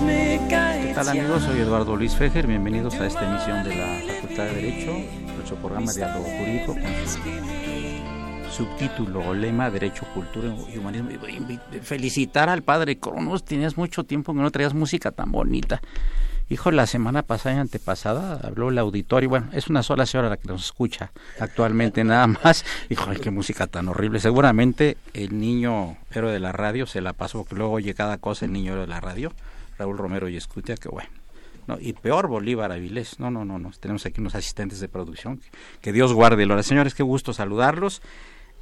Amigos? Soy Eduardo Luis Fejer, bienvenidos a esta emisión de la Facultad de Derecho, nuestro programa de Diálogo Jurídico con su subtítulo o lema Derecho, Cultura y Humanismo. Felicitar al padre Cronos, tienes mucho tiempo que no traías música tan bonita. Hijo, la semana pasada y antepasada habló el auditorio, bueno, es una sola señora la que nos escucha actualmente nada más. Hijo, qué música tan horrible. Seguramente el niño héroe de la radio se la pasó, porque luego oye cada cosa el niño héroe de la radio Raúl Romero y Escutia, que bueno. No, y peor Bolívar Avilés. No, no, no, no. Tenemos aquí unos asistentes de producción. Que, Dios guarde. Ahora, señores, qué gusto saludarlos.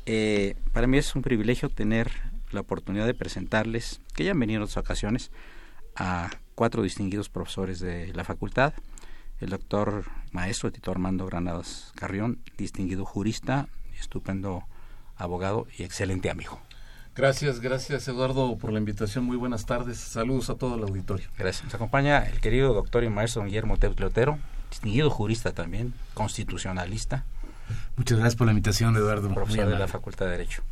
Eh, para mí es un privilegio tener la oportunidad de presentarles, que ya han venido en otras ocasiones, a cuatro distinguidos profesores de la facultad. El doctor maestro Tito Armando Granadas Carrión, distinguido jurista, estupendo abogado y excelente amigo. Gracias, gracias Eduardo por la invitación. Muy buenas tardes. Saludos a todo el auditorio. Gracias. Nos acompaña el querido doctor y maestro Guillermo Teutleotero, distinguido jurista también, constitucionalista. Muchas gracias por la invitación, Eduardo. Profesor de la Facultad de Derecho.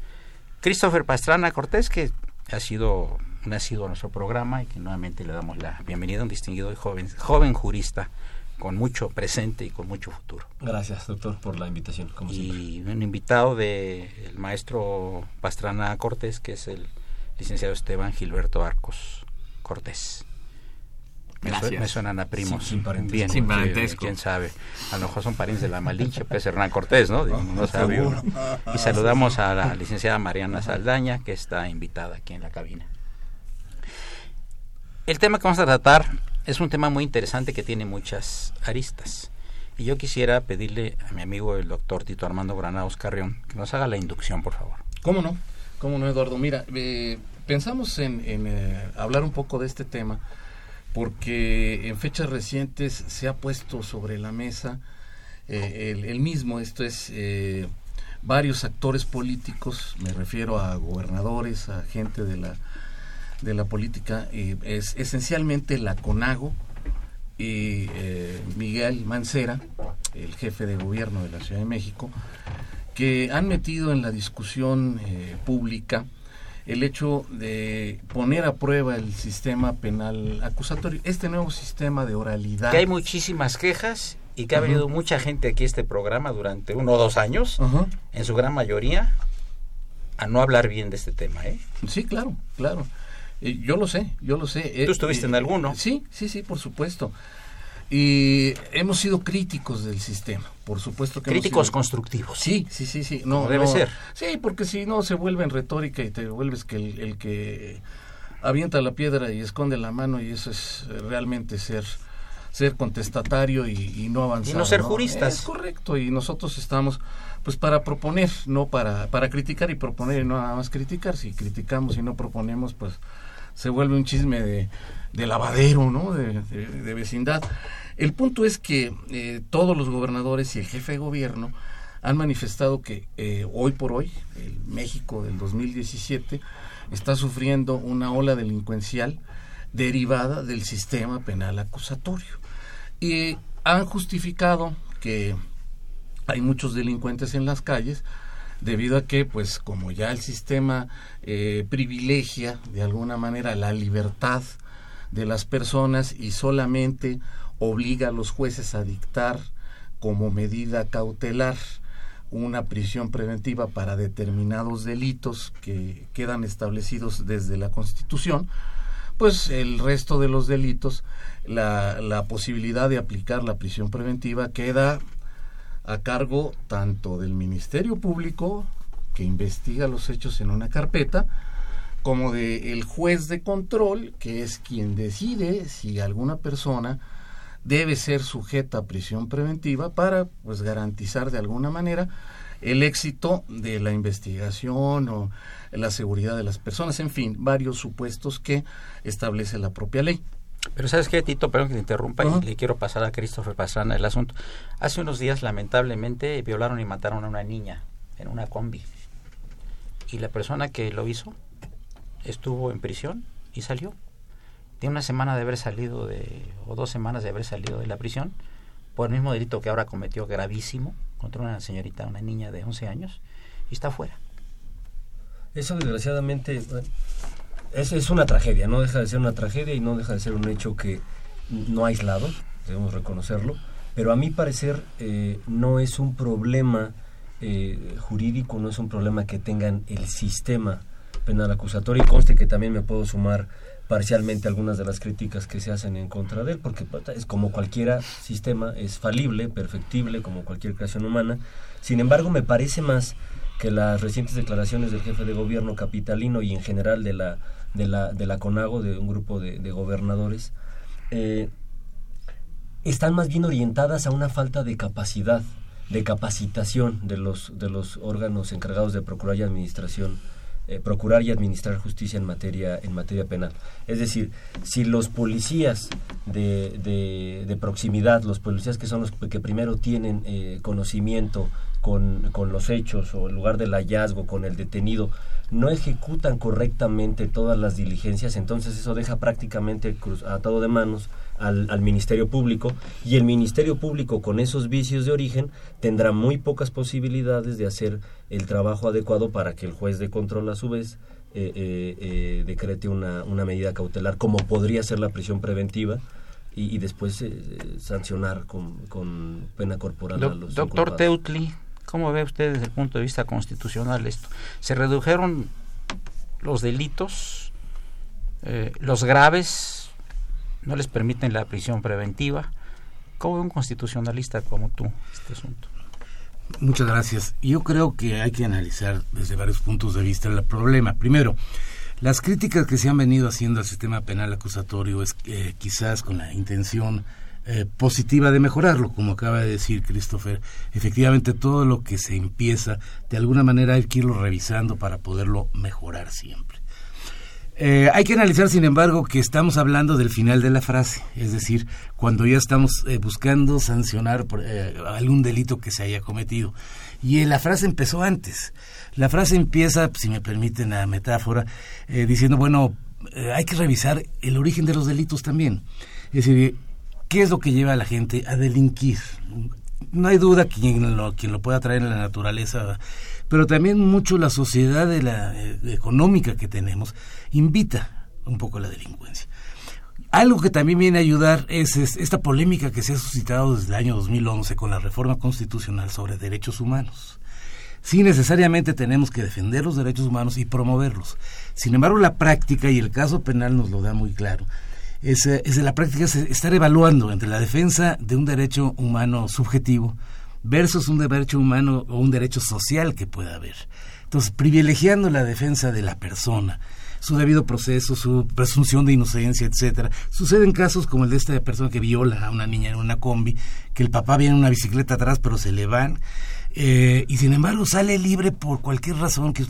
Christopher Pastrana Cortés, que ha sido nacido a nuestro programa y que nuevamente le damos la bienvenida a un distinguido y joven, joven jurista con mucho presente y con mucho futuro. Gracias, doctor, por la invitación. y un invitado del maestro Pastrana Cortés, que es el licenciado Esteban Gilberto Arcos Cortés. Me, suenan a primos. sin, Bien, sin parentesco. ¿Quién sabe? A lo mejor son parientes de la Malinche, pues Hernán Cortés, ¿no? no sabe Y saludamos a la licenciada Mariana Saldaña, que está invitada aquí en la cabina. El tema que vamos a tratar es un tema muy interesante que tiene muchas aristas. Y yo quisiera pedirle a mi amigo el doctor Tito Armando Granados Carrión que nos haga la inducción, por favor. ¿Cómo no? ¿Cómo no, Eduardo? Mira, eh, pensamos en, eh, hablar un poco de este tema porque en fechas recientes se ha puesto sobre la mesa eh, el, el, mismo, esto es varios actores políticos, me refiero a gobernadores, a gente de la de la política es esencialmente la CONAGO y eh, Miguel Mancera, el jefe de gobierno de la Ciudad de México, que han metido en la discusión eh, pública el hecho de poner a prueba el sistema penal acusatorio, este nuevo sistema de oralidad. Que hay muchísimas quejas y que ha venido mucha gente aquí a este programa durante uno o dos años, en su gran mayoría, a no hablar bien de este tema. ¿eh? Sí, claro, claro yo lo sé, yo lo sé. ¿Tú estuviste en alguno? Sí, sí, sí, por supuesto. Y hemos sido críticos del sistema, por supuesto que críticos constructivos. Sí, sí, sí, sí. No debe ser. Sí, porque si no se vuelve en retórica y te vuelves que el, que avienta la piedra y esconde la mano y eso es realmente ser ser contestatario y, no avanzar. Y no ser juristas. Es correcto y nosotros estamos pues para proponer, no para para criticar y proponer y no nada más criticar. Si criticamos y no proponemos, pues se vuelve un chisme de, de lavadero, ¿no? De, vecindad. El punto es que eh, todos los gobernadores y el jefe de gobierno han manifestado que eh, hoy por hoy, el México del 2017, está sufriendo una ola delincuencial derivada del sistema penal acusatorio. Y han justificado que hay muchos delincuentes en las calles debido a que, pues, como ya el sistema eh, privilegia de alguna manera la libertad de las personas y solamente obliga a los jueces a dictar como medida cautelar una prisión preventiva para determinados delitos que quedan establecidos desde la Constitución, pues el resto de los delitos, la, la posibilidad de aplicar la prisión preventiva queda a cargo tanto del Ministerio Público, que investiga los hechos en una carpeta, como del el juez de control, que es quien decide si alguna persona debe ser sujeta a prisión preventiva para pues garantizar de alguna manera el éxito de la investigación o la seguridad de las personas, en fin, varios supuestos que establece la propia ley. Pero sabes qué, Tito, perdón que te interrumpa y le quiero pasar a Christopher Pastrana el asunto. Hace unos días, lamentablemente, violaron y mataron a una niña en una combi. Y la persona que lo hizo estuvo en prisión y salió. Tiene una semana de haber salido de, o dos semanas de haber salido de la prisión por el mismo delito que ahora cometió gravísimo contra una señorita, una niña de 11 años, y está fuera. Eso desgraciadamente es, es una tragedia, no deja de ser una tragedia y no deja de ser un hecho que no aislado, debemos reconocerlo, pero a mi parecer eh, no es un problema eh, jurídico, no es un problema que tengan el sistema penal acusatorio y conste que también me puedo sumar parcialmente algunas de las críticas que se hacen en contra de él, porque es como cualquier sistema, es falible, perfectible, como cualquier creación humana. Sin embargo, me parece más que las recientes declaraciones del jefe de gobierno capitalino y en general de la de la, de la CONAGO, de un grupo de, gobernadores, eh, están más bien orientadas a una falta de capacidad, de capacitación de los, de los órganos encargados de procurar y administración eh, procurar y administrar justicia en materia en materia penal. Es decir, si los policías de, de, proximidad, los policías que son los que primero tienen eh, conocimiento con, con, los hechos o en lugar del hallazgo con el detenido, no ejecutan correctamente todas las diligencias, entonces eso deja prácticamente atado de manos al, al, Ministerio Público y el Ministerio Público con esos vicios de origen tendrá muy pocas posibilidades de hacer el trabajo adecuado para que el juez de control a su vez eh, eh, eh, decrete una, una, medida cautelar como podría ser la prisión preventiva y, y después sancionar con, con, pena corporal a los Doctor Teutli, ¿Cómo ve usted desde el punto de vista constitucional esto? ¿Se redujeron los delitos, eh, los graves, no les permiten la prisión preventiva? ¿Cómo ve un constitucionalista como tú este asunto? Muchas gracias. Yo creo que hay que analizar desde varios puntos de vista el problema. Primero, las críticas que se han venido haciendo al sistema penal acusatorio es eh, quizás con la intención eh, positiva de mejorarlo, como acaba de decir Christopher. Efectivamente, todo lo que se empieza, de alguna manera hay que irlo revisando para poderlo mejorar siempre. Eh, hay que analizar, sin embargo, que estamos hablando del final de la frase, es decir, cuando ya estamos eh, buscando sancionar algún delito que se haya cometido. Y la frase empezó antes. La frase empieza, si me permiten la metáfora, diciendo, bueno, hay que revisar el origen de los delitos también. Es decir, ¿Qué es lo que lleva a la gente a delinquir? No hay duda quien lo, quien lo pueda traer en la naturaleza, pero también mucho la sociedad de la, eh, económica que tenemos invita un poco a la delincuencia. Algo que también viene a ayudar es, esta polémica que se ha suscitado desde el año 2011 con la reforma constitucional sobre derechos humanos. Sí, necesariamente tenemos que defender los derechos humanos y promoverlos. Sin embargo, la práctica y el caso penal nos lo da muy claro es, es la práctica estar evaluando entre la defensa de un derecho humano subjetivo versus un derecho humano o un derecho social que pueda haber. Entonces, privilegiando la defensa de la persona, su debido proceso, su presunción de inocencia, etcétera. Suceden casos como el de esta persona que viola a una niña en una combi, que el papá viene en una bicicleta atrás, pero se le van. Eh, y sin embargo sale libre por cualquier razón que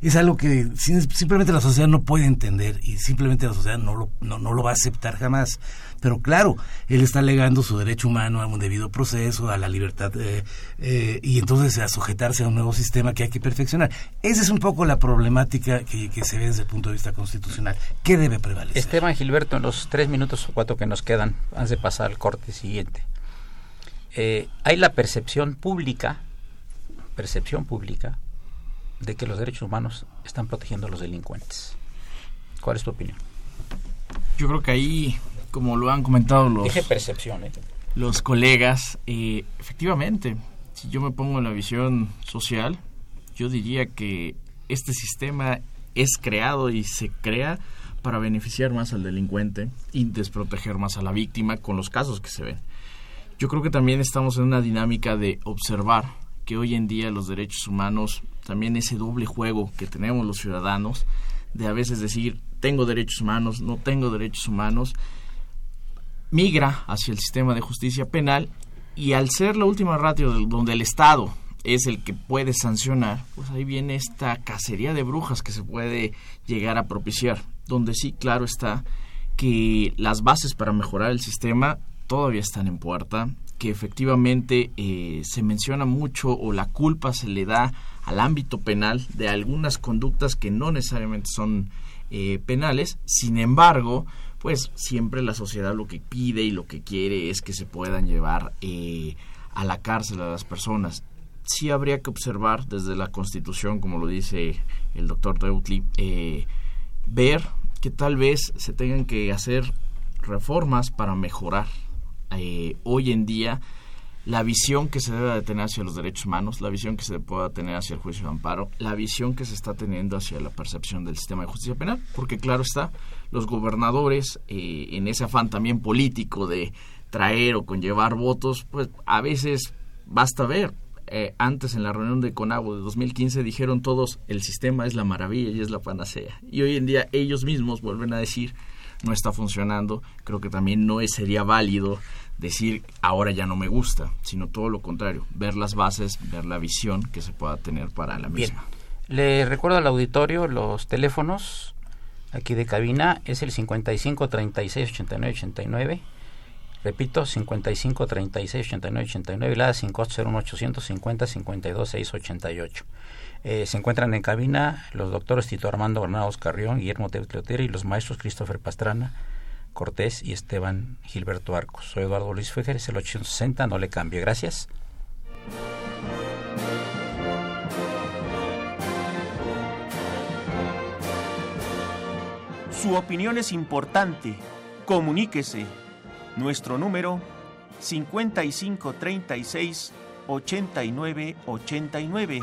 es algo que simplemente la sociedad no puede entender y simplemente la sociedad no lo, no, lo va a aceptar jamás. Pero claro, él está alegando su derecho humano a un debido proceso, a la libertad eh, eh, y entonces a sujetarse a un nuevo sistema que hay que perfeccionar. Esa es un poco la problemática que, que se ve desde el punto de vista constitucional. ¿Qué debe prevalecer? Esteban Gilberto, en los tres minutos o cuatro que nos quedan, antes de pasar al corte siguiente, eh, hay la percepción pública, percepción pública, de que los derechos humanos están protegiendo a los delincuentes. ¿Cuál es tu opinión? Yo creo que ahí, como lo han comentado los... Dije percepción, ¿eh? Los colegas, eh, efectivamente, si yo me pongo en la visión social, yo diría que este sistema es creado y se crea para beneficiar más al delincuente y desproteger más a la víctima con los casos que se ven. Yo creo que también estamos en una dinámica de observar que hoy en día los derechos humanos, también ese doble juego que tenemos los ciudadanos, de a veces decir, tengo derechos humanos, no tengo derechos humanos, migra hacia el sistema de justicia penal y al ser la última ratio donde el Estado es el que puede sancionar, pues ahí viene esta cacería de brujas que se puede llegar a propiciar, donde sí, claro está que las bases para mejorar el sistema todavía están en puerta, que efectivamente eh, se menciona mucho o la culpa se le da al ámbito penal de algunas conductas que no necesariamente son eh, penales, sin embargo, pues siempre la sociedad lo que pide y lo que quiere es que se puedan llevar eh, a la cárcel a las personas. Sí habría que observar desde la Constitución, como lo dice el doctor Reutli, ver que tal vez se tengan que hacer reformas para mejorar eh, hoy en día la visión que se debe de tener hacia los derechos humanos, la visión que se pueda tener hacia el juicio de amparo, la visión que se está teniendo hacia la percepción del sistema de justicia penal, porque claro está, los gobernadores eh, en ese afán también político de traer o conllevar votos, pues a veces basta ver. Eh, antes en la reunión de Conagua de 2015 dijeron todos el sistema es la maravilla y es la panacea. Y hoy en día ellos mismos vuelven a decir no está funcionando, creo que también no sería válido decir ahora ya no me gusta, sino todo lo contrario, ver las bases, ver la visión que se pueda tener para la misma. Le recuerdo al auditorio los teléfonos aquí de cabina es el 55 36 89 89 repito 55 36 89 89 la sin costo 850 52 6 88 eh, se encuentran en cabina los doctores Tito Armando Granados Carrión, Guillermo Teotera y los maestros Christopher Pastrana, Cortés y Esteban Gilberto Arcos. Soy Eduardo Luis Fejer, es el 860, no le cambie. Gracias. Su opinión es importante. Comuníquese. Nuestro número 5536 8989.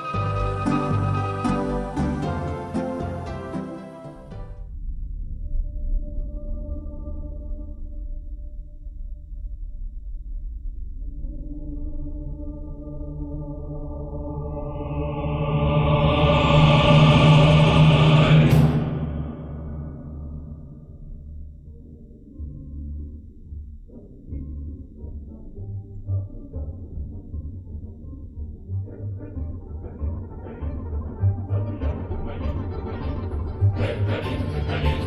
Ready, ready, ready.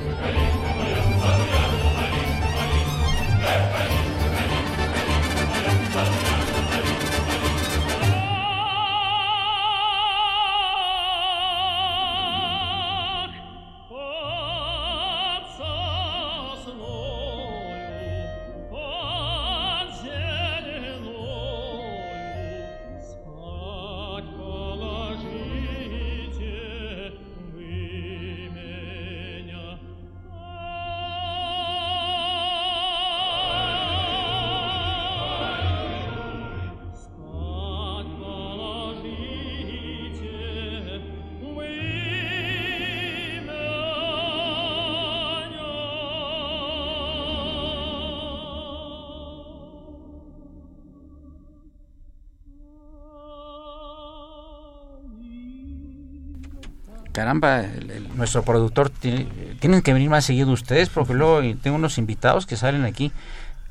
Caramba, nuestro productor, tienen que venir más seguido ustedes, porque luego tengo unos invitados que salen aquí,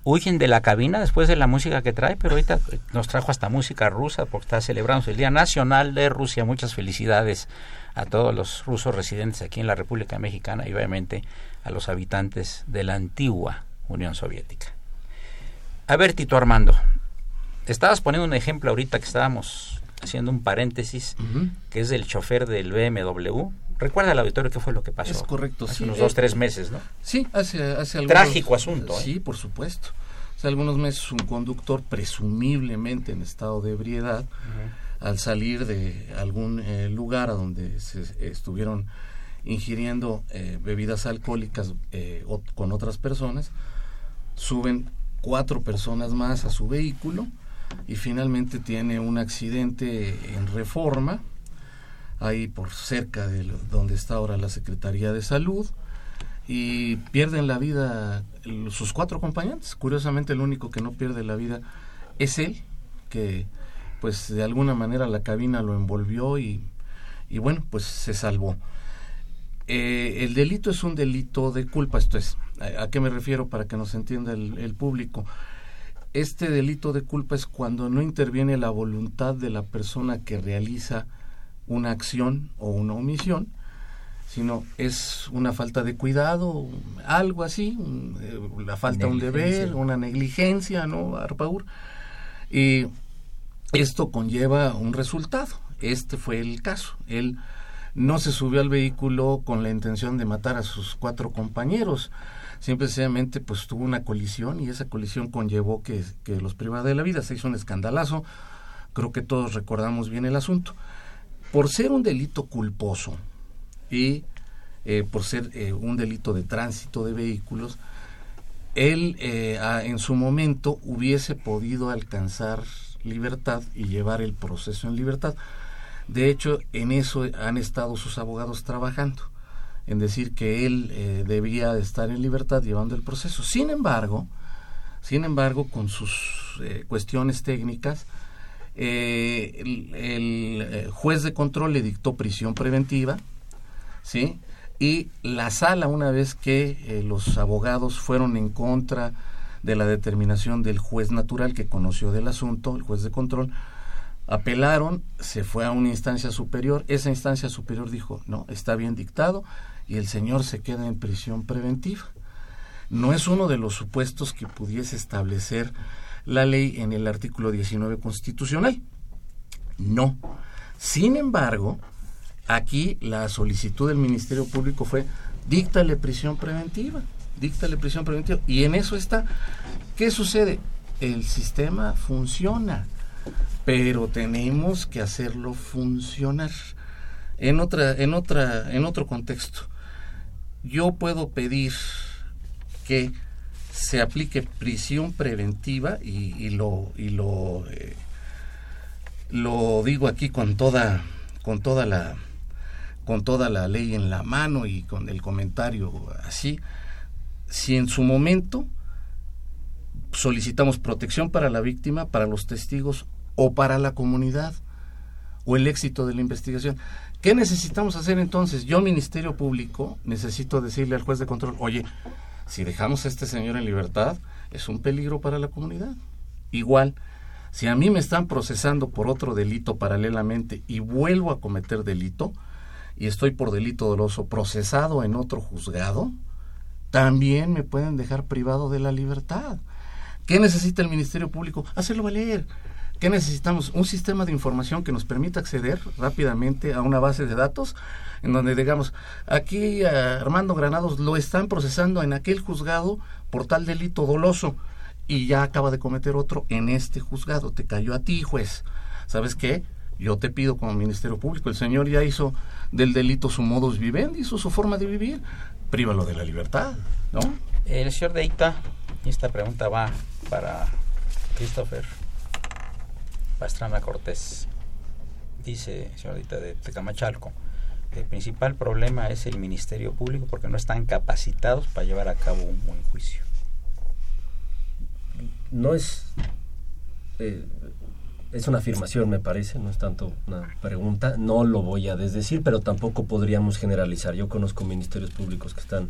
huyen de la cabina después de la música que trae, pero ahorita nos trajo hasta música rusa porque está celebrando el Día Nacional de Rusia. Muchas felicidades a todos los rusos residentes aquí en la República Mexicana y obviamente a los habitantes de la antigua Unión Soviética. A ver, Tito Armando, estabas poniendo un ejemplo ahorita que estábamos haciendo un paréntesis, que es del chofer del BMW. Recuerda al auditorio qué fue lo que pasó. Es correcto, hace unos dos, tres meses, ¿no? Sí, hace, hace algunos... Trágico asunto. ¿eh? Sí, por supuesto. Hace algunos meses un conductor presumiblemente en estado de ebriedad, al salir de algún eh, lugar a donde se estuvieron ingiriendo eh, bebidas alcohólicas con otras personas, suben cuatro personas más a su vehículo, y finalmente tiene un accidente en reforma, ahí por cerca de donde está ahora la Secretaría de Salud, y pierden la vida sus cuatro acompañantes. Curiosamente el único que no pierde la vida es él, que pues de alguna manera la cabina lo envolvió y, bueno, pues se salvó. Eh, el delito es un delito de culpa, esto es, ¿a, qué me refiero para que nos entienda el público? Este delito de culpa es cuando no interviene la voluntad de la persona que realiza una acción o una omisión, sino es una falta de cuidado, algo así, eh, la falta de un deber, una negligencia, ¿no, Arpaur? Y esto conlleva un resultado. Este fue el caso. Él no se subió al vehículo con la intención de matar a sus cuatro compañeros, simplemente pues tuvo una colisión y esa colisión conllevó que, los privara de la vida, se hizo un escandalazo, creo que todos recordamos bien el asunto. Por ser un delito culposo y eh, por ser eh, un delito de tránsito de vehículos, él eh, en su momento hubiese podido alcanzar libertad y llevar el proceso en libertad. De hecho, en eso han estado sus abogados trabajando en decir que él eh, debía estar en libertad llevando el proceso. Sin embargo, sin embargo, con sus eh, cuestiones técnicas, eh, el, juez de control le dictó prisión preventiva, ¿sí? Y la sala, una vez que los abogados fueron en contra de la determinación del juez natural que conoció del asunto, el juez de control, apelaron, se fue a una instancia superior, esa instancia superior dijo, no, está bien dictado, y el señor se queda en prisión preventiva. No es uno de los supuestos que pudiese establecer la ley en el artículo 19 constitucional. No. Sin embargo, aquí la solicitud del Ministerio Público fue díctale prisión preventiva, díctale prisión preventiva. Y en eso está. ¿Qué sucede? El sistema funciona, pero tenemos que hacerlo funcionar. En otra, en otra, en otro contexto yo puedo pedir que se aplique prisión preventiva y, lo y lo eh, lo digo aquí con toda con toda la con toda la ley en la mano y con el comentario así si en su momento solicitamos protección para la víctima, para los testigos o para la comunidad o el éxito de la investigación. ¿Qué necesitamos hacer entonces? Yo, Ministerio Público, necesito decirle al juez de control, oye, si dejamos a este señor en libertad, es un peligro para la comunidad. Igual, si a mí me están procesando por otro delito paralelamente y vuelvo a cometer delito, y estoy por delito doloso procesado en otro juzgado, también me pueden dejar privado de la libertad. ¿Qué necesita el Ministerio Público? Hacerlo valer. ¿Qué necesitamos? Un sistema de información que nos permita acceder rápidamente a una base de datos en donde digamos, aquí Armando Granados lo están procesando en aquel juzgado por tal delito doloso y ya acaba de cometer otro en este juzgado. Te cayó a ti, juez. ¿Sabes qué? Yo te pido como Ministerio Público, el señor ya hizo del delito su modus vivendi, hizo su forma de vivir, prívalo de la libertad, ¿no? El señor Deita, esta pregunta va para Christopher. Pastrana Cortés. Dice, señorita de Tecamachalco, el principal problema es el Ministerio Público porque no están capacitados para llevar a cabo un buen juicio. No es... Eh, es una afirmación, me parece, no es tanto una pregunta. No lo voy a desdecir, pero tampoco podríamos generalizar. Yo conozco ministerios públicos que están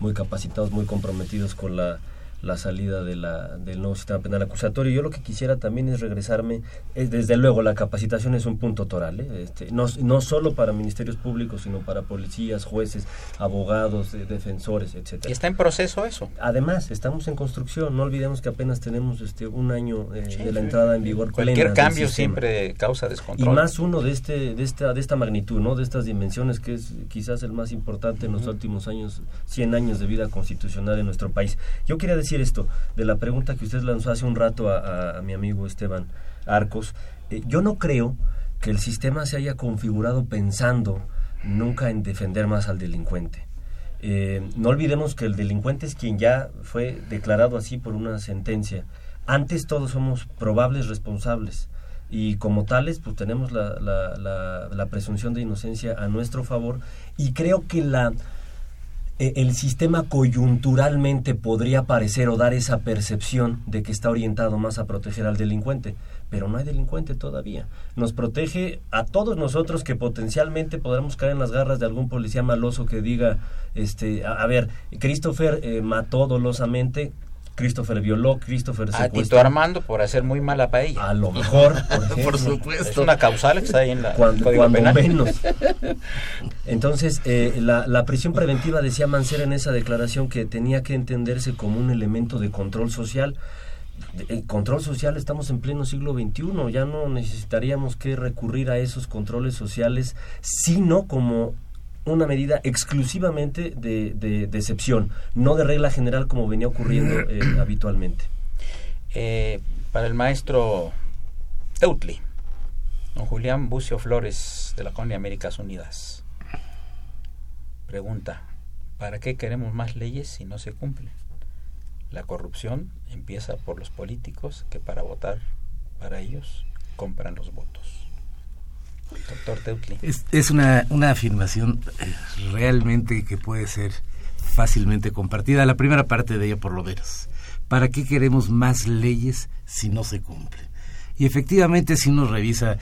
muy capacitados, muy comprometidos con la la salida de la, del nuevo sistema penal acusatorio. Yo lo que quisiera también es regresarme, es, desde luego la capacitación es un punto toral, ¿eh? este, no, no solo para ministerios públicos, sino para policías, jueces, abogados, eh, defensores, etcétera. ¿Y está en proceso eso? Además, estamos en construcción, no olvidemos que apenas tenemos este un año eh, de la entrada en vigor Cualquier cambio siempre causa descontrol. Y más uno de este de esta de esta magnitud, ¿no? De estas dimensiones que es quizás el más importante en los últimos años, 100 años de vida constitucional en nuestro país. Yo quería decir esto, de la pregunta que usted lanzó hace un rato a, mi amigo Esteban Arcos. Eh, yo no creo que el sistema se haya configurado pensando nunca en defender más al delincuente. Eh, no olvidemos que el delincuente es quien ya fue declarado así por una sentencia. Antes todos somos probables responsables y como tales pues tenemos la, presunción de inocencia a nuestro favor y creo que la el sistema coyunturalmente podría parecer o dar esa percepción de que está orientado más a proteger al delincuente, pero no hay delincuente todavía. Nos protege a todos nosotros que potencialmente podremos caer en las garras de algún policía maloso que diga, este, a, ver, Christopher eh, mató dolosamente, Christopher violó, Christopher secuestró. A Tito Armando por hacer muy mala paella. A lo mejor, por, supuesto. Es una causal que está ahí en la cuando, cuando menos. Entonces, eh, la, la, prisión preventiva, decía Mancera en esa declaración, que tenía que entenderse como un elemento de control social. El control social estamos en pleno siglo XXI, ya no necesitaríamos que recurrir a esos controles sociales, sino como una medida exclusivamente de, de, excepción, no de regla general como venía ocurriendo eh, habitualmente. Eh, para el maestro Teutli, don Julián Bucio Flores de la Colonia Américas Unidas, pregunta, ¿para qué queremos más leyes si no se cumplen? La corrupción empieza por los políticos que para votar para ellos compran los votos. Es, una, una afirmación eh, realmente que puede ser fácilmente compartida. La primera parte de ella, por lo menos. ¿Para qué queremos más leyes si no se cumplen? Y efectivamente, si uno revisa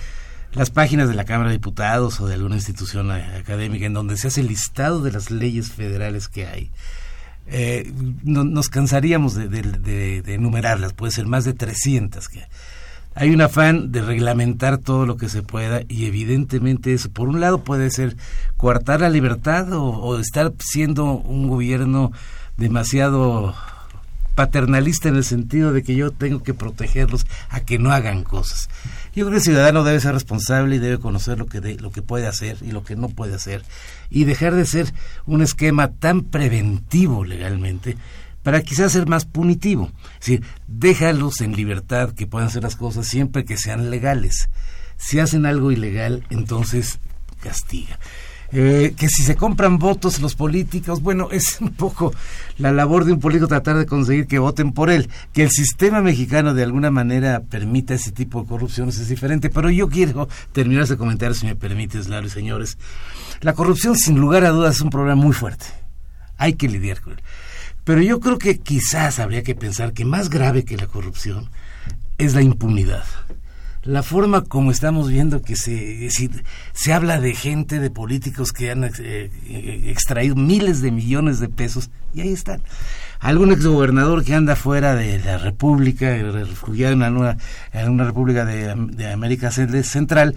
las páginas de la Cámara de Diputados o de alguna institución académica en donde se hace el listado de las leyes federales que hay, eh, nos cansaríamos de, de, de, enumerarlas, puede ser más de 300 que hay un afán de reglamentar todo lo que se pueda y evidentemente eso, por un lado, puede ser coartar la libertad o, estar siendo un gobierno demasiado paternalista en el sentido de que yo tengo que protegerlos a que no hagan cosas. Yo creo que el ciudadano debe ser responsable y debe conocer lo que, de, lo que puede hacer y lo que no puede hacer y dejar de ser un esquema tan preventivo legalmente para quizás ser más punitivo. Es decir, déjalos en libertad que puedan hacer las cosas siempre que sean legales. Si hacen algo ilegal, entonces castiga. Eh, que si se compran votos los políticos, bueno, es un poco la labor de un político tratar de conseguir que voten por él. Que el sistema mexicano de alguna manera permita ese tipo de corrupciones es diferente, pero yo quiero terminar ese comentario, si me permites, Lalo y señores. La corrupción, sin lugar a dudas, es un problema muy fuerte. Hay que lidiar con él. Pero yo creo que quizás habría que pensar que más grave que la corrupción es la impunidad. La forma como estamos viendo que se, se habla de gente, de políticos que han eh, extraído miles de millones de pesos, y ahí están. Algún exgobernador que anda fuera de la República, refugiado en una, en una República de, de América Central,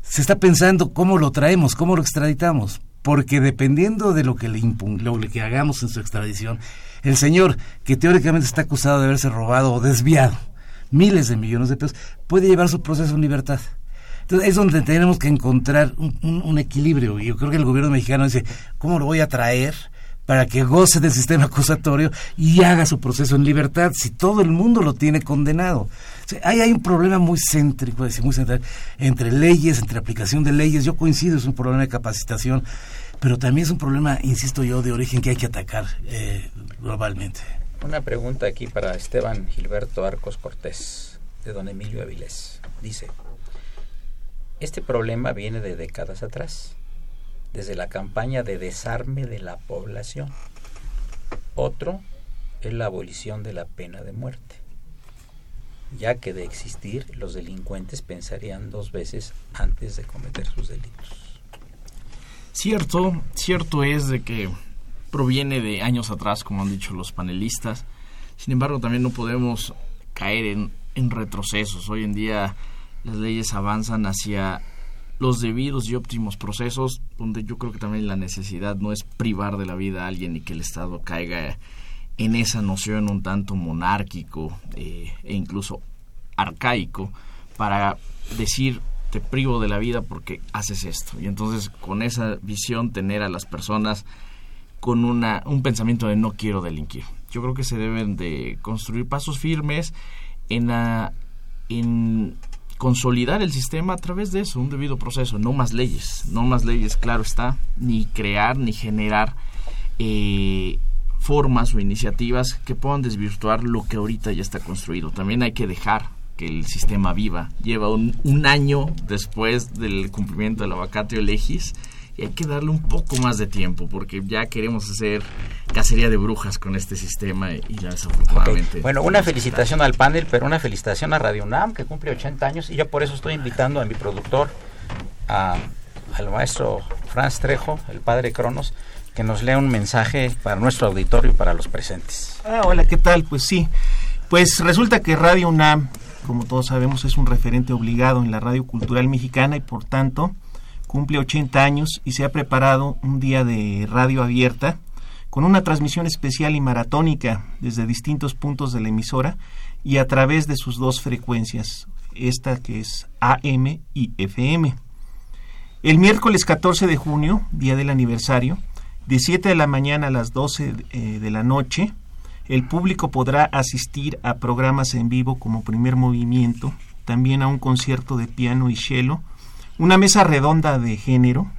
se está pensando cómo lo traemos, cómo lo extraditamos porque dependiendo de lo que le lo que hagamos en su extradición, el señor que teóricamente está acusado de haberse robado o desviado miles de millones de pesos puede llevar su proceso en libertad. Entonces es donde tenemos que encontrar un, un equilibrio. Y yo creo que el gobierno mexicano dice, ¿cómo lo voy a traer? para que goce del sistema acusatorio y haga su proceso en libertad, si todo el mundo lo tiene condenado. Hay un problema muy céntrico, muy central, entre leyes, entre aplicación de leyes. Yo coincido, es un problema de capacitación, pero también es un problema, insisto yo, de origen que hay que atacar eh, globalmente. Una pregunta aquí para Esteban Gilberto Arcos Cortés, de don Emilio Avilés. Dice, este problema viene de décadas atrás desde la campaña de desarme de la población. Otro es la abolición de la pena de muerte. Ya que de existir los delincuentes pensarían dos veces antes de cometer sus delitos. Cierto, cierto es de que proviene de años atrás, como han dicho los panelistas. Sin embargo, también no podemos caer en, retrocesos. Hoy en día las leyes avanzan hacia los debidos y óptimos procesos, donde yo creo que también la necesidad no es privar de la vida a alguien y que el Estado caiga en esa noción un tanto monárquico eh, e incluso arcaico para decir te privo de la vida porque haces esto. Y entonces con esa visión tener a las personas con una, un pensamiento de no quiero delinquir. Yo creo que se deben de construir pasos firmes en, en consolidar el sistema a través de eso, un debido proceso, no más leyes, no más leyes, claro está, ni crear ni generar eh, formas o iniciativas que puedan desvirtuar lo que ahorita ya está construido. También hay que dejar que el sistema viva. Lleva un, un año después del cumplimiento del vacatio legis y hay que darle un poco más de tiempo porque ya queremos hacer cacería de brujas con este sistema y ya desafortunadamente. Bueno, una felicitación al panel, pero una felicitación a Radio UNAM que cumple 80 años y yo por eso estoy invitando a mi productor, al maestro Franz Trejo, el padre Cronos, que nos lea un mensaje para nuestro auditorio y para los presentes. Ah, hola, ¿qué tal? Pues sí, pues resulta que Radio UNAM, como todos sabemos, es un referente obligado en la radio cultural mexicana y por tanto cumple 80 años y se ha preparado un día de radio abierta con una transmisión especial y maratónica desde distintos puntos de la emisora y a través de sus dos frecuencias, esta que es AM y FM. El miércoles 14 de junio, día del aniversario, de 7 de la mañana a las 12 eh, de la noche, el público podrá asistir a programas en vivo como primer movimiento, también a un concierto de piano y cello, una mesa redonda de género,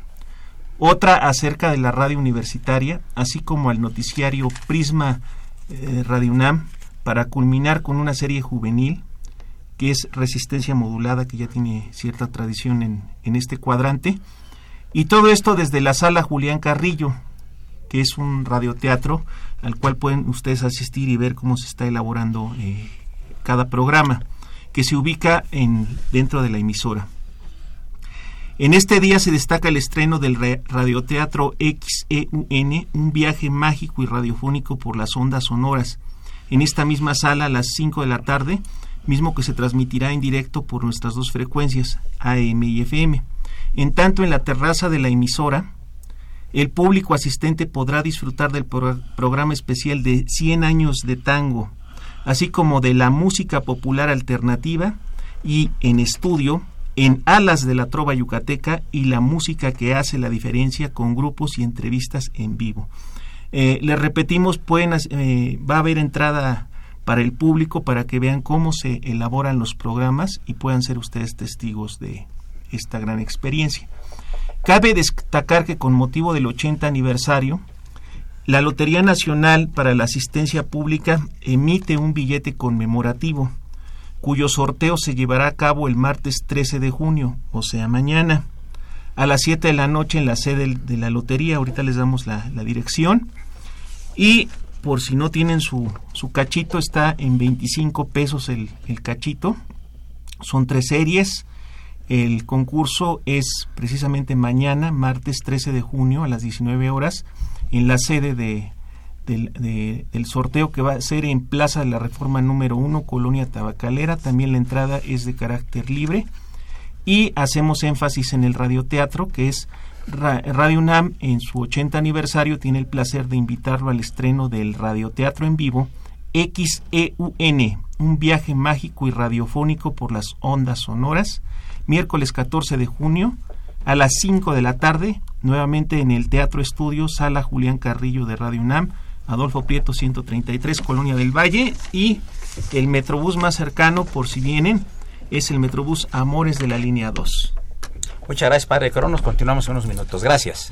otra acerca de la radio universitaria, así como al noticiario Prisma eh, Radio UNAM, para culminar con una serie juvenil que es Resistencia Modulada, que ya tiene cierta tradición en, en este cuadrante. Y todo esto desde la sala Julián Carrillo, que es un radioteatro al cual pueden ustedes asistir y ver cómo se está elaborando eh, cada programa, que se ubica en, dentro de la emisora. En este día se destaca el estreno del radioteatro XEUN, un viaje mágico y radiofónico por las ondas sonoras. En esta misma sala a las 5 de la tarde, mismo que se transmitirá en directo por nuestras dos frecuencias, AM y FM. En tanto, en la terraza de la emisora, el público asistente podrá disfrutar del programa especial de 100 años de tango, así como de la música popular alternativa y en estudio en Alas de la Trova Yucateca y la música que hace la diferencia con grupos y entrevistas en vivo. Eh, les repetimos, pueden, eh, va a haber entrada para el público para que vean cómo se elaboran los programas y puedan ser ustedes testigos de esta gran experiencia. Cabe destacar que con motivo del 80 aniversario, la Lotería Nacional para la Asistencia Pública emite un billete conmemorativo cuyo sorteo se llevará a cabo el martes 13 de junio, o sea, mañana, a las 7 de la noche en la sede de la lotería. Ahorita les damos la, dirección. Y por si no tienen su, su cachito, está en 25 pesos el, el cachito. Son tres series. El concurso es precisamente mañana, martes 13 de junio, a las 19 horas, en la sede de, del, sorteo que va a ser en Plaza de la Reforma número 1, Colonia Tabacalera. También la entrada es de carácter libre. Y hacemos énfasis en el radioteatro, que es Radio UNAM, en su 80 aniversario, tiene el placer de invitarlo al estreno del radioteatro en vivo XEUN, un viaje mágico y radiofónico por las ondas sonoras, miércoles 14 de junio a las 5 de la tarde, nuevamente en el Teatro Estudio, Sala Julián Carrillo de Radio UNAM, Adolfo Prieto 133, Colonia del Valle, y el Metrobús más cercano, por si vienen, es el Metrobús Amores de la línea 2. Muchas gracias, Padre Cronos. Continuamos en unos minutos. Gracias.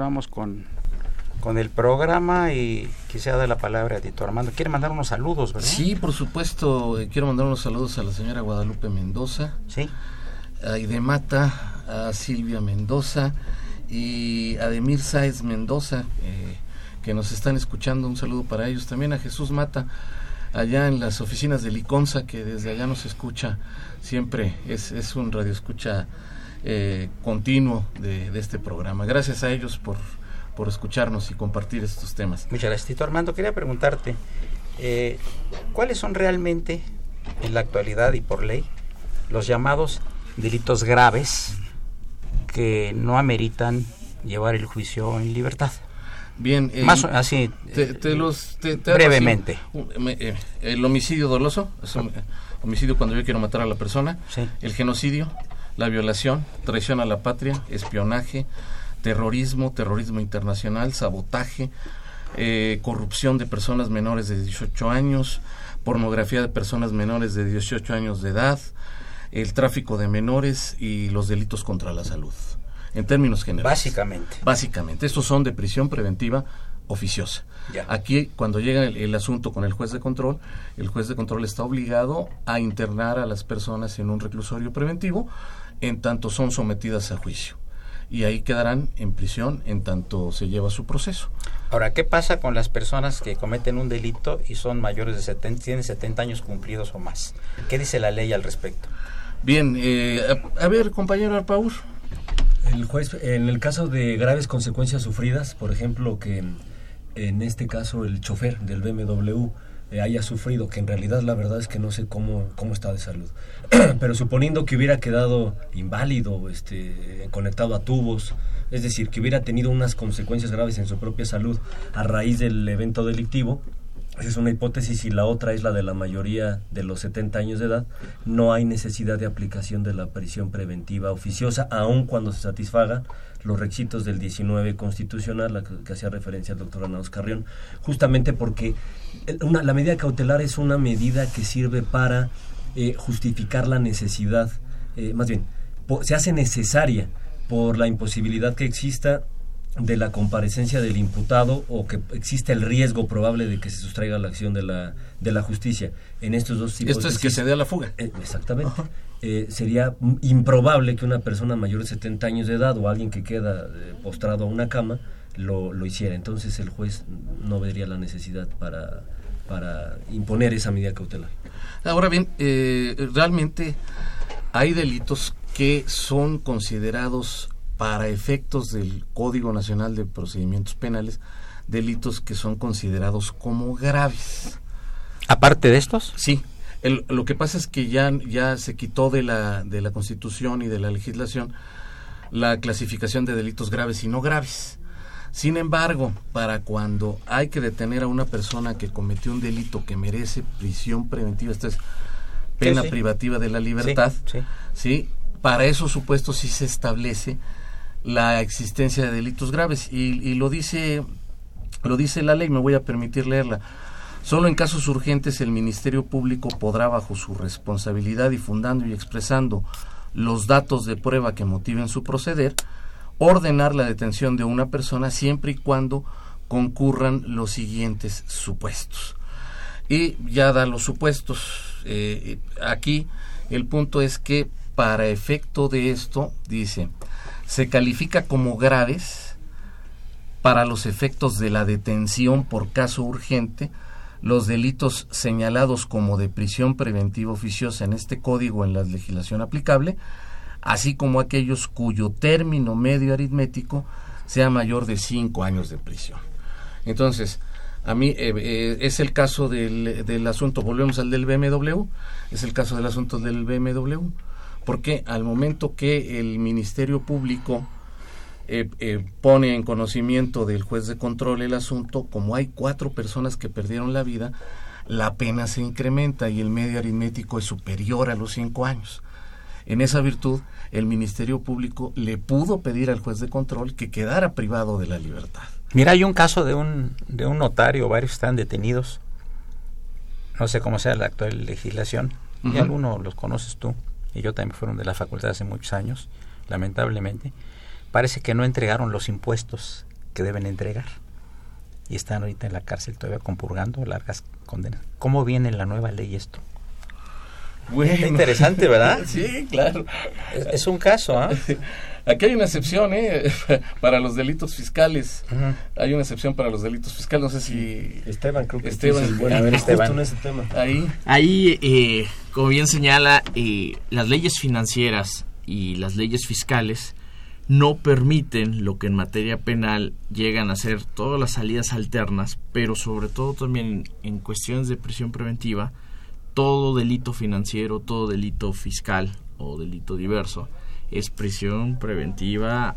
Continuamos con, con el programa y quisiera dar la palabra a Tito Armando. ¿Quiere mandar unos saludos, verdad? Sí, por supuesto. Eh, quiero mandar unos saludos a la señora Guadalupe Mendoza. Sí. A Idemata, a Silvia Mendoza y a Demir Sáez Mendoza, eh, que nos están escuchando. Un saludo para ellos. También a Jesús Mata, allá en las oficinas de Liconza, que desde allá nos escucha siempre. Es, es un radio escucha eh, continuo de, este programa. Gracias a ellos por, por escucharnos y compartir estos temas. Muchas gracias, Tito Armando. Quería preguntarte, eh, ¿cuáles son realmente, en la actualidad y por ley, los llamados delitos graves que no ameritan llevar el juicio en libertad? Bien, eh, más así te, los, brevemente. el homicidio doloso, homicidio cuando yo quiero matar a la persona, el genocidio, la violación, traición a la patria, espionaje, terrorismo, terrorismo internacional, sabotaje, eh, corrupción de personas menores de 18 años, pornografía de personas menores de 18 años de edad, el tráfico de menores y los delitos contra la salud. En términos generales. Básicamente. Básicamente. Estos son de prisión preventiva oficiosa. Aquí, cuando llega el, asunto con el juez de control, el juez de control está obligado a internar a las personas en un reclusorio preventivo en tanto son sometidas a juicio. Y ahí quedarán en prisión en tanto se lleva su proceso. Ahora, ¿qué pasa con las personas que cometen un delito y son mayores de 70, tienen 70 años cumplidos o más? ¿Qué dice la ley al respecto? Bien, eh, a, ver, compañero Arpaur. El juez, en el caso de graves consecuencias sufridas, por ejemplo, que en este caso el chofer del BMW eh, haya sufrido, que en realidad la verdad es que no sé cómo, cómo está de salud. Pero suponiendo que hubiera quedado inválido, este, conectado a tubos, es decir, que hubiera tenido unas consecuencias graves en su propia salud a raíz del evento delictivo, esa es una hipótesis y la otra es la de la mayoría de los 70 años de edad, no hay necesidad de aplicación de la prisión preventiva oficiosa, aun cuando se satisfaga los requisitos del 19 constitucional, la que, hacía referencia el doctor Anaus Carrión, justamente porque la medida cautelar es una medida que sirve para eh, justificar la necesidad, eh, más bien, se hace necesaria por la imposibilidad que exista de la comparecencia del imputado o que existe el riesgo probable de que se sustraiga la acción de la, de la justicia. En estos dos tipos Esto es que se dé a la fuga. Eh, exactamente. Eh, sería improbable que una persona mayor de 70 años de edad o alguien que queda eh, postrado a una cama lo, lo, hiciera. Entonces el juez no vería la necesidad para, para imponer esa medida cautelar. Ahora bien, eh, realmente hay delitos que son considerados para efectos del Código Nacional de Procedimientos Penales, delitos que son considerados como graves. Aparte de estos? Sí. El- lo que pasa es que ya, ya se quitó de la, de la Constitución y de la legislación la clasificación de delitos graves y no graves. Sin embargo, para cuando hay que detener a una persona que cometió un delito que merece prisión preventiva, esto es pena sí. privativa de la libertad. ¿sí? Para esos supuestos sí se establece la existencia de delitos graves y, y lo dice lo dice la ley, me voy a permitir leerla. Solo en casos urgentes el Ministerio Público podrá, bajo su responsabilidad y fundando y expresando los datos de prueba que motiven su proceder, ordenar la detención de una persona siempre y cuando concurran los siguientes supuestos. Y ya da los supuestos. eh, aquí el punto es que para efecto de esto, dice, se califica como graves para los efectos de la detención por caso urgente los delitos señalados como de prisión preventiva oficiosa en este código en la legislación aplicable, así como aquellos cuyo término medio aritmético sea mayor de cinco años de prisión. Entonces, a mí eh, eh, es el caso del, del asunto, volvemos al del BMW, es el caso del asunto del BMW, porque al momento que el Ministerio Público eh, eh, pone en conocimiento del juez de control el asunto, como hay cuatro personas que perdieron la vida, la pena se incrementa y el medio aritmético es superior a los cinco años. En esa virtud, el Ministerio Público le pudo pedir al juez de control que quedara privado de la libertad. Mira, hay un caso de un, de un notario, varios están detenidos. No sé cómo sea la actual legislación. Y Ujú. algunos los conoces tú. Y yo también fueron de la facultad hace muchos años, lamentablemente. Parece que no entregaron los impuestos que deben entregar. Y están ahorita en la cárcel todavía compurgando largas condenas. ¿Cómo viene en la nueva ley esto? Bueno. Interesante, ¿verdad? sí, claro. Es, es un caso, ¿ah? Aquí hay una excepción, ¿eh? para los delitos fiscales. Hay una excepción para los delitos fiscales. No sé si Esteban, creo que Esteban, es bueno. a ver, justo Esteban. en ese tema. ahí. Ahí, eh, como bien señala, eh, las leyes financieras y las leyes fiscales no permiten lo que en materia penal llegan a ser todas las salidas alternas, pero sobre todo también en cuestiones de prisión preventiva, todo delito financiero, todo delito fiscal o delito diverso es prisión preventiva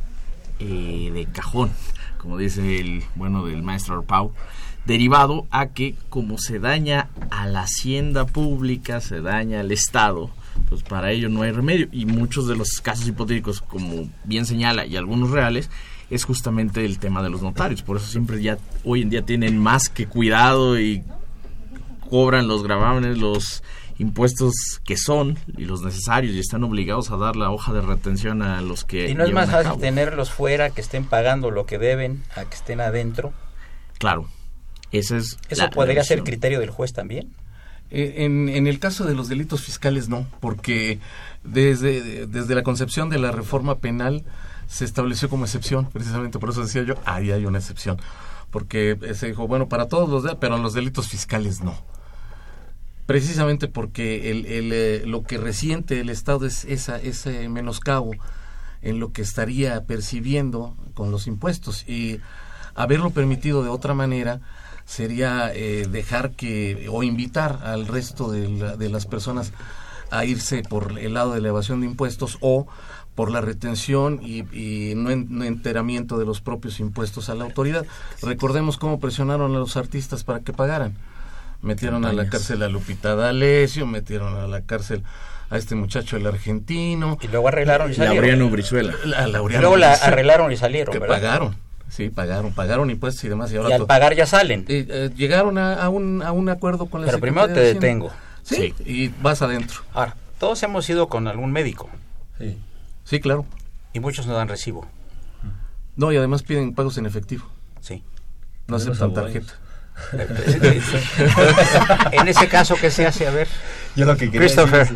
eh, de cajón, como dice el bueno del maestro Arpau, derivado a que como se daña a la hacienda pública, se daña al Estado, pues para ello no hay remedio. Y muchos de los casos hipotéticos, como bien señala, y algunos reales, es justamente el tema de los notarios. Por eso siempre ya hoy en día tienen más que cuidado y cobran los gravámenes, los impuestos que son y los necesarios y están obligados a dar la hoja de retención a los que Y no es más fácil tenerlos fuera, que estén pagando lo que deben, a que estén adentro. Claro. Esa es ¿Eso podría ser criterio del juez también? Eh, En, el caso de los delitos fiscales no, porque desde, desde la concepción de la reforma penal se estableció como excepción, precisamente por eso decía yo, ahí hay una excepción, porque se dijo, bueno, para todos los, de- pero en los delitos fiscales no. Precisamente porque el, el, eh, lo que resiente el Estado es esa, ese menoscabo en lo que estaría percibiendo con los impuestos y haberlo permitido de otra manera sería eh, dejar que o invitar al resto de, la- de las personas a irse por el lado de la evasión de impuestos o por la retención y, y no, en- no enteramiento de los propios impuestos a la autoridad. Recordemos cómo presionaron a los artistas para que pagaran. Metieron a la cárcel a Lupita D'Alessio, metieron a la cárcel a este muchacho el argentino, Y luego arreglaron y salieron. Laureano Brizuela. a Y Laureano luego la Brizuela, arreglaron y salieron, que ¿verdad? pagaron, sí, pagaron, pagaron impuestos y demás y ahora Y al pagar ya salen. eh, eh, llegaron a, a un, a un acuerdo con la Pero primero te de detengo. Sí, y vas adentro. Ahora, todos hemos ido con algún médico Sí. Sí, claro. y muchos no dan recibo. No, y además piden pagos en efectivo. Sí. No aceptan tarjeta. en ese caso, ¿qué se hace? A ver. Yo lo que Christopher.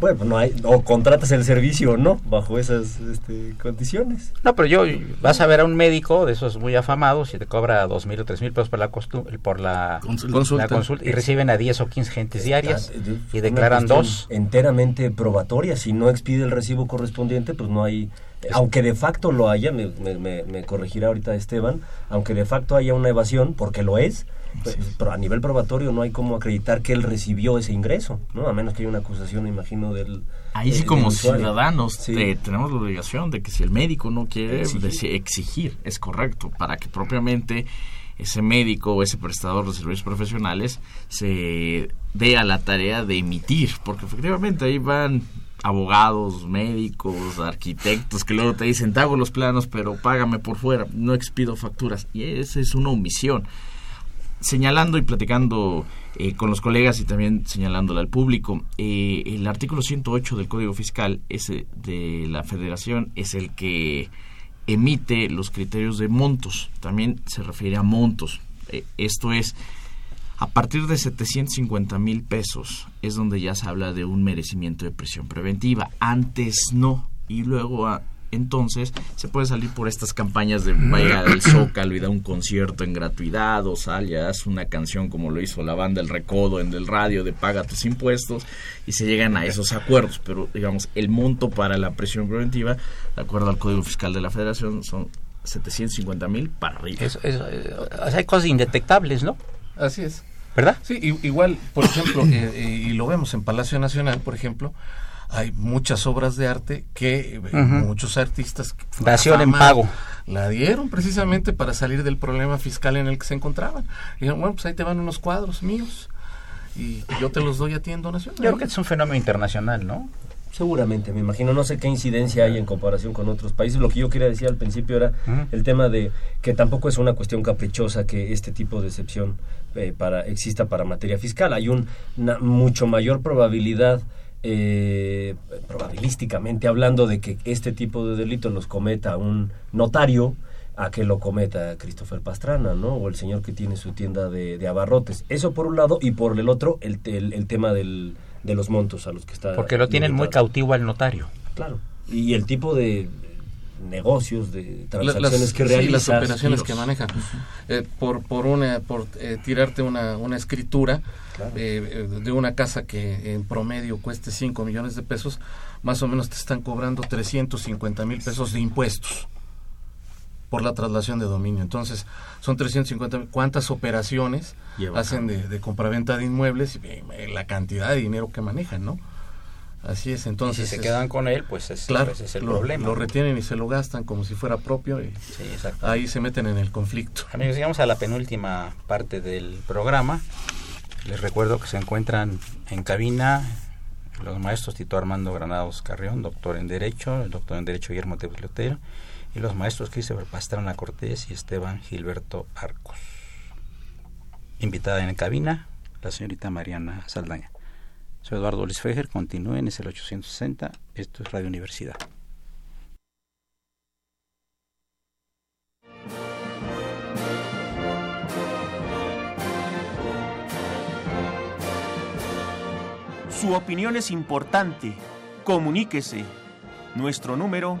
bueno, pues no hay, o contratas el servicio o no, bajo esas este, condiciones. No, pero yo, vas a ver a un médico de esos muy afamados y te cobra dos mil o tres mil pesos por la, por la consulta. consulta. y reciben a 10 o 15 gentes diarias y declaran dos. Enteramente probatoria, si no expide el recibo correspondiente, pues no hay aunque de facto lo haya, me, me, me, corregirá ahorita Esteban, aunque de facto haya una evasión, porque lo es, pues, pero a nivel probatorio no hay como acreditar que él recibió ese ingreso, ¿no? A menos que haya una acusación, imagino, del... Ahí sí como ciudadanos tenemos la obligación de que si el médico no quiere exigir. exigir, es correcto, para que propiamente ese médico o ese prestador de servicios profesionales se dé a la tarea de emitir, porque efectivamente ahí van abogados, médicos, arquitectos que luego te dicen, te hago los planos, pero págame por fuera, no expido facturas. Y esa es una omisión. Señalando y platicando eh, con los colegas y también señalándole al público, eh, el artículo 108 del Código Fiscal ese de la Federación es el que emite los criterios de montos. También se refiere a montos. Eh, esto es, a partir de 750 mil pesos es donde ya se habla de un merecimiento de presión preventiva. Antes no. Y luego a, entonces se puede salir por estas campañas de vaya al Zócalo y da un concierto en gratuidad o sal y haz una canción como lo hizo la banda El Recodo en el radio de paga tus impuestos y se llegan a esos acuerdos. Pero digamos, el monto para la presión preventiva, de acuerdo al Código Fiscal de la Federación, son 750 mil para arriba. Eh, hay cosas indetectables, ¿no? Así es. ¿Verdad? Sí, igual, por ejemplo, eh, eh, y lo vemos en Palacio Nacional, por ejemplo, hay muchas obras de arte que eh, muchos artistas dación en pago. la dieron precisamente para salir del problema fiscal en el que se encontraban. Y dijeron bueno pues ahí te van unos cuadros míos y yo te los doy a ti en donación yo creo que es un fenómeno internacional no Seguramente, me imagino, no sé qué incidencia hay en comparación con otros países. Lo que yo quería decir al principio era el tema de que tampoco es una cuestión caprichosa que este tipo de excepción eh, para, exista para materia fiscal. Hay una mucho mayor probabilidad, eh, probabilísticamente hablando, de que este tipo de delitos los cometa un notario a que lo cometa Christopher Pastrana, ¿no? O el señor que tiene su tienda de, abarrotes. Eso por un lado, y por el otro, el, el tema del de los montos a los que está. Porque lo tienen muy cautivo al notario. Claro. Y el tipo de negocios, de transacciones que realizan. las operaciones que manejan. Eh, por por una por eh, tirarte una, una escritura eh, de una casa que en promedio cueste 5 millones de pesos, más o menos te están cobrando 350 mil pesos de impuestos por la traslación de dominio. Entonces, son 350. ¿Cuántas operaciones hacen de, de compraventa de inmuebles y eh, la cantidad de dinero que manejan, no? Así es, entonces... si se quedan con él, pues es, claro, es el lo, problema. Lo retienen y se lo gastan como si fuera propio y ahí se meten en el conflicto. Amigos, llegamos a la penúltima parte del programa. Les recuerdo que se encuentran en cabina los maestros Tito Armando Granados Carrión, doctor en Derecho, el doctor en Derecho Guillermo Tebus y los maestros Christopher Pastrana Cortés y Esteban Gilberto Arcos. Invitada en cabina, la señorita Mariana Saldaña. Soy Eduardo Luis Fejer, continúen, es el 860, esto es Radio Universidad. Su opinión es importante. Comuníquese. Nuestro número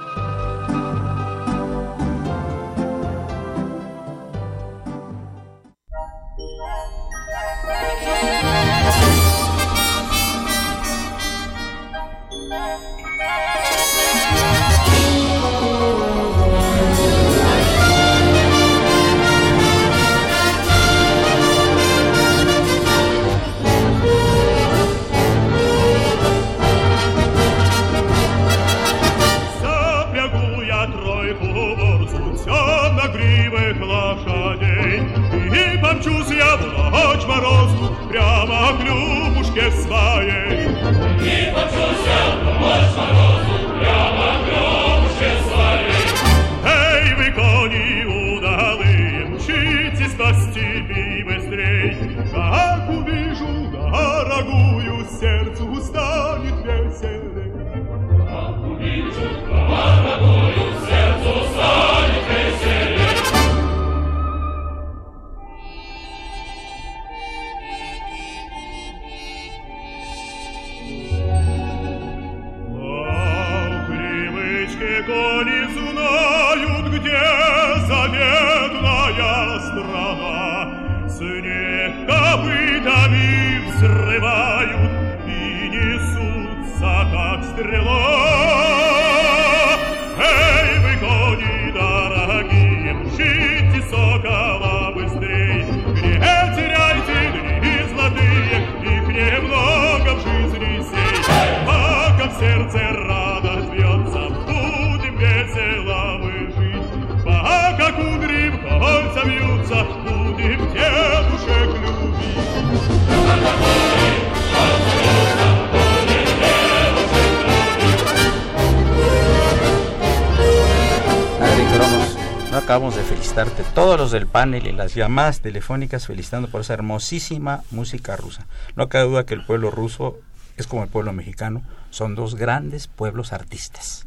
Acabamos de felicitarte, todos los del panel y las llamadas telefónicas felicitando por esa hermosísima música rusa. No cabe duda que el pueblo ruso es como el pueblo mexicano, son dos grandes pueblos artistas.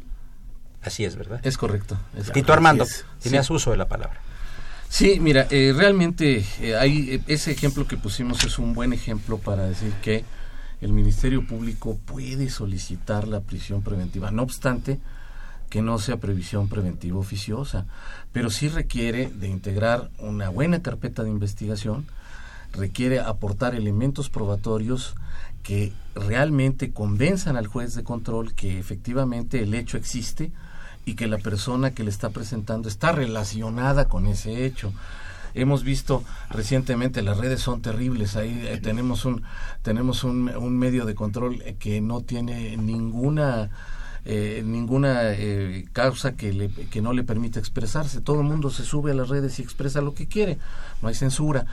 Así es, ¿verdad? Es correcto. Es Tito Armando, tenías uso de la palabra. Sí, mira, eh, realmente eh, hay, ese ejemplo que pusimos es un buen ejemplo para decir que el Ministerio Público puede solicitar la prisión preventiva, no obstante que no sea previsión preventiva oficiosa, pero sí requiere de integrar una buena carpeta de investigación, requiere aportar elementos probatorios que realmente convenzan al juez de control que efectivamente el hecho existe y que la persona que le está presentando está relacionada con ese hecho. Hemos visto recientemente las redes son terribles. Ahí eh, tenemos un tenemos un, un, medio de control que no tiene ninguna eh, ninguna eh, causa que, le, que no le permita expresarse. Todo el mundo se sube a las redes y expresa lo que quiere. No hay censura.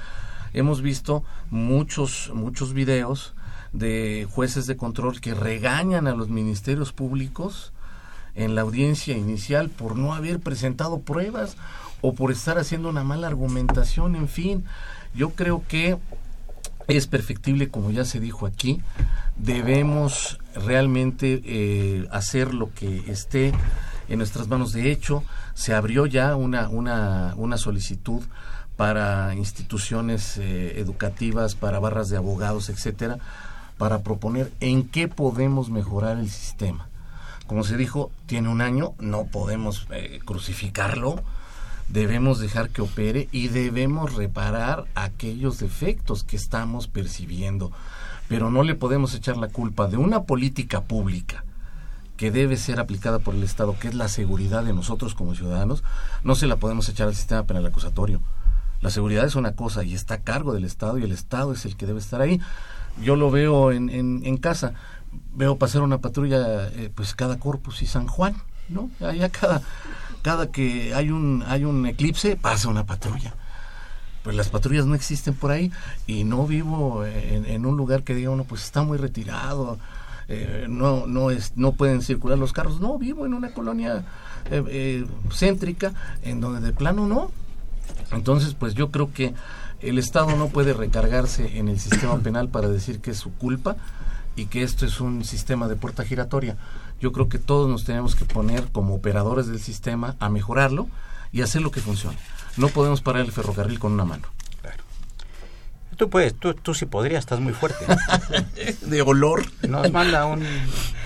Hemos visto muchos muchos videos de jueces de control que regañan a los ministerios públicos en la audiencia inicial por no haber presentado pruebas o por estar haciendo una mala argumentación, en fin, yo creo que es perfectible, como ya se dijo aquí, debemos realmente eh, hacer lo que esté en nuestras manos. De hecho, se abrió ya una, una, una solicitud para instituciones eh, educativas, para barras de abogados, etcétera, para proponer en qué podemos mejorar el sistema. Como se dijo, tiene un año, no podemos eh, crucificarlo, debemos dejar que opere y debemos reparar aquellos defectos que estamos percibiendo. Pero no le podemos echar la culpa de una política pública que debe ser aplicada por el Estado, que es la seguridad de nosotros como ciudadanos, no se la podemos echar al sistema penal acusatorio. La seguridad es una cosa y está a cargo del Estado y el Estado es el que debe estar ahí. Yo lo veo en, en, casa, veo pasar una patrulla eh, pues cada Corpus y San Juan, ¿no? Allá cada cada que hay un hay un eclipse pasa una patrulla. Pues las patrullas no existen por ahí y no vivo en, un lugar que diga uno pues está muy retirado eh, no no es no pueden circular los carros. No vivo en una colonia eh, eh, céntrica en donde de plano no. Entonces pues yo creo que el Estado no puede recargarse en el sistema penal para decir que es su culpa y que esto es un sistema de puerta giratoria yo creo que todos nos tenemos que poner como operadores del sistema a mejorarlo y hacer lo que funcione. No podemos parar el ferrocarril con una mano. Claro. Tú puedes, tú, tú sí podrías, estás muy fuerte. de olor. Nos manda un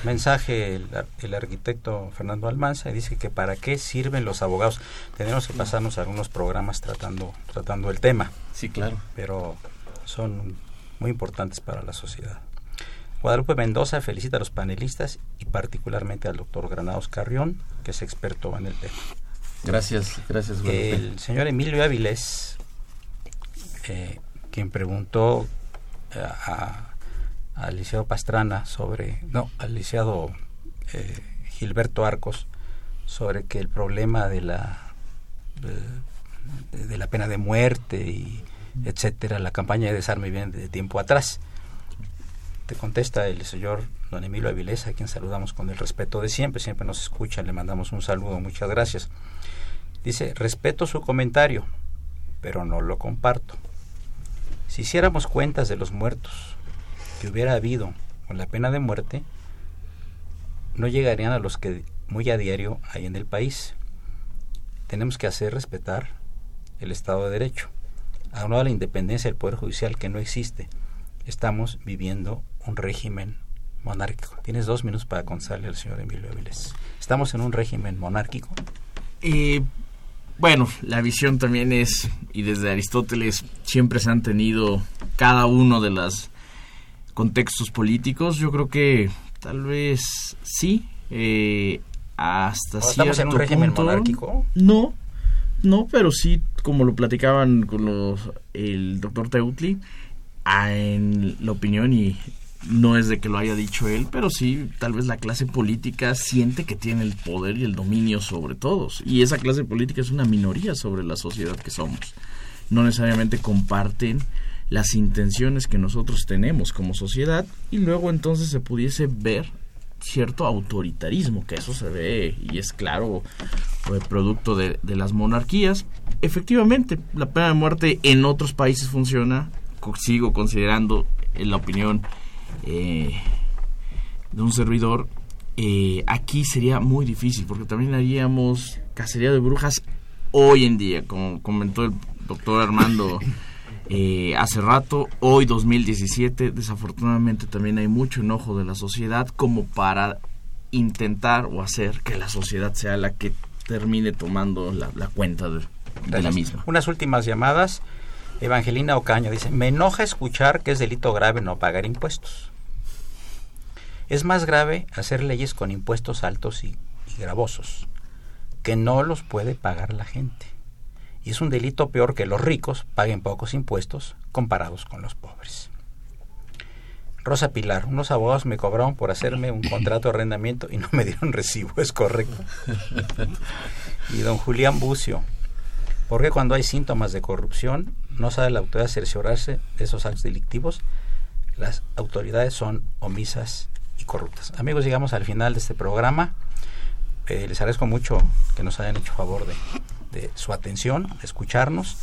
mensaje el, arquitecto Fernando Almanza y dice que para qué sirven los abogados. Tenemos que pasarnos algunos programas tratando, tratando el tema. Sí, claro. Pero son muy importantes para la sociedad. Guadalupe Mendoza felicita a los panelistas y particularmente al doctor Granados Carrión, que es experto en el tema. Gracias, gracias. Guadalupe. El señor Emilio Áviles, eh, quien preguntó eh, al licenciado Pastrana sobre, no, al licenciado eh, Gilberto Arcos, sobre que el problema de la de, la pena de muerte y etcétera, la campaña de desarme viene de tiempo atrás. Te contesta el señor don Emilio Avilés, a quien saludamos con el respeto de siempre, siempre nos escucha, le mandamos un saludo, muchas gracias. Dice, respeto su comentario, pero no lo comparto. Si hiciéramos cuentas de los muertos que hubiera habido con la pena de muerte, no llegarían a los que muy a diario hay en el país. Tenemos que hacer respetar el Estado de Derecho, a la independencia del Poder Judicial que no existe. Estamos viviendo un régimen monárquico. Tienes dos minutos para contarle al señor Emilio Avilés. ¿Estamos en un régimen monárquico? Eh, bueno, la visión también es, y desde Aristóteles siempre se han tenido cada uno de los contextos políticos. Yo creo que tal vez sí, eh, hasta cierto ¿Estamos en un régimen monárquico? No, no, pero sí, como lo platicaban con los, el doctor Teutli, en la opinión y no es de que lo haya dicho él, pero sí, tal vez la clase política siente que tiene el poder y el dominio sobre todos. Y esa clase política es una minoría sobre la sociedad que somos. No necesariamente comparten las intenciones que nosotros tenemos como sociedad y luego entonces se pudiese ver cierto autoritarismo, que eso se ve y es claro producto de, de las monarquías. Efectivamente, la pena de muerte en otros países funciona, sigo considerando en la opinión eh, de un servidor, eh, aquí sería muy difícil, porque también haríamos cacería de brujas hoy en día, como comentó el doctor Armando eh, hace rato, hoy 2017, desafortunadamente también hay mucho enojo de la sociedad como para intentar o hacer que la sociedad sea la que termine tomando la, la cuenta de, de la misma. Unas últimas llamadas. Evangelina Ocaño dice, me enoja escuchar que es delito grave no pagar impuestos. Es más grave hacer leyes con impuestos altos y, y gravosos, que no los puede pagar la gente. Y es un delito peor que los ricos paguen pocos impuestos comparados con los pobres. Rosa Pilar, unos abogados me cobraron por hacerme un contrato de arrendamiento y no me dieron recibo, es correcto. Y don Julián Bucio, ¿por qué cuando hay síntomas de corrupción no sabe la autoridad cerciorarse de esos actos delictivos? Las autoridades son omisas y corruptas. Amigos, llegamos al final de este programa. Eh, les agradezco mucho que nos hayan hecho favor de, de su atención, de escucharnos.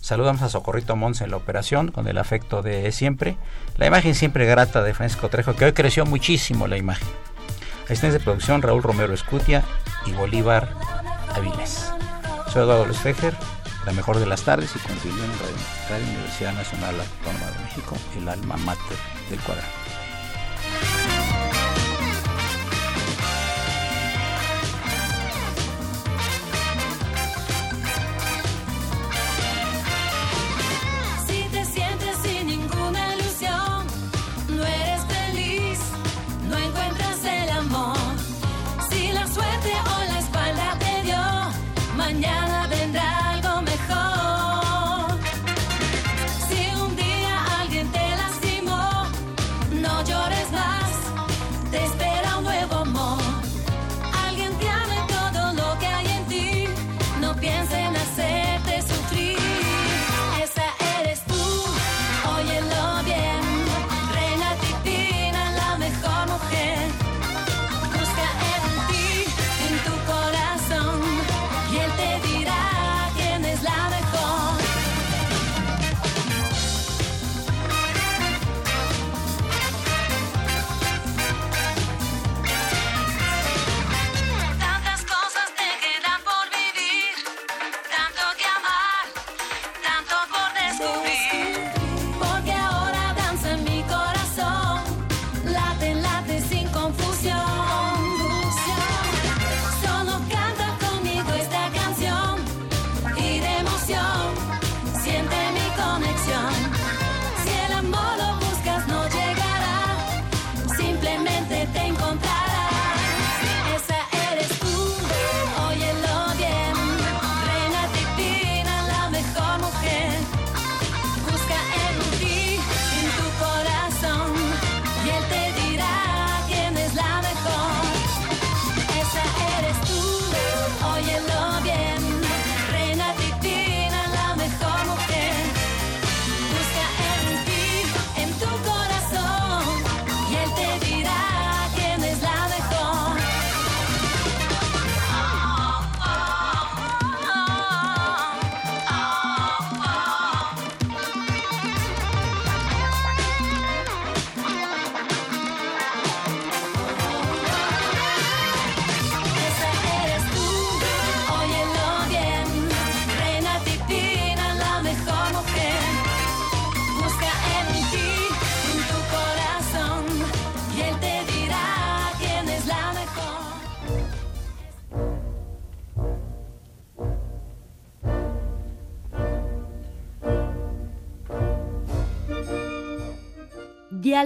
Saludamos a Socorrito Mons en la operación con el afecto de siempre. La imagen siempre grata de Francisco Trejo, que hoy creció muchísimo la imagen. Asistentes de producción Raúl Romero Escutia y Bolívar Avilés. Soy Eduardo Luis la mejor de las tardes y continúo en Radio Universidad Nacional Autónoma de México, el alma mater del cuadrado.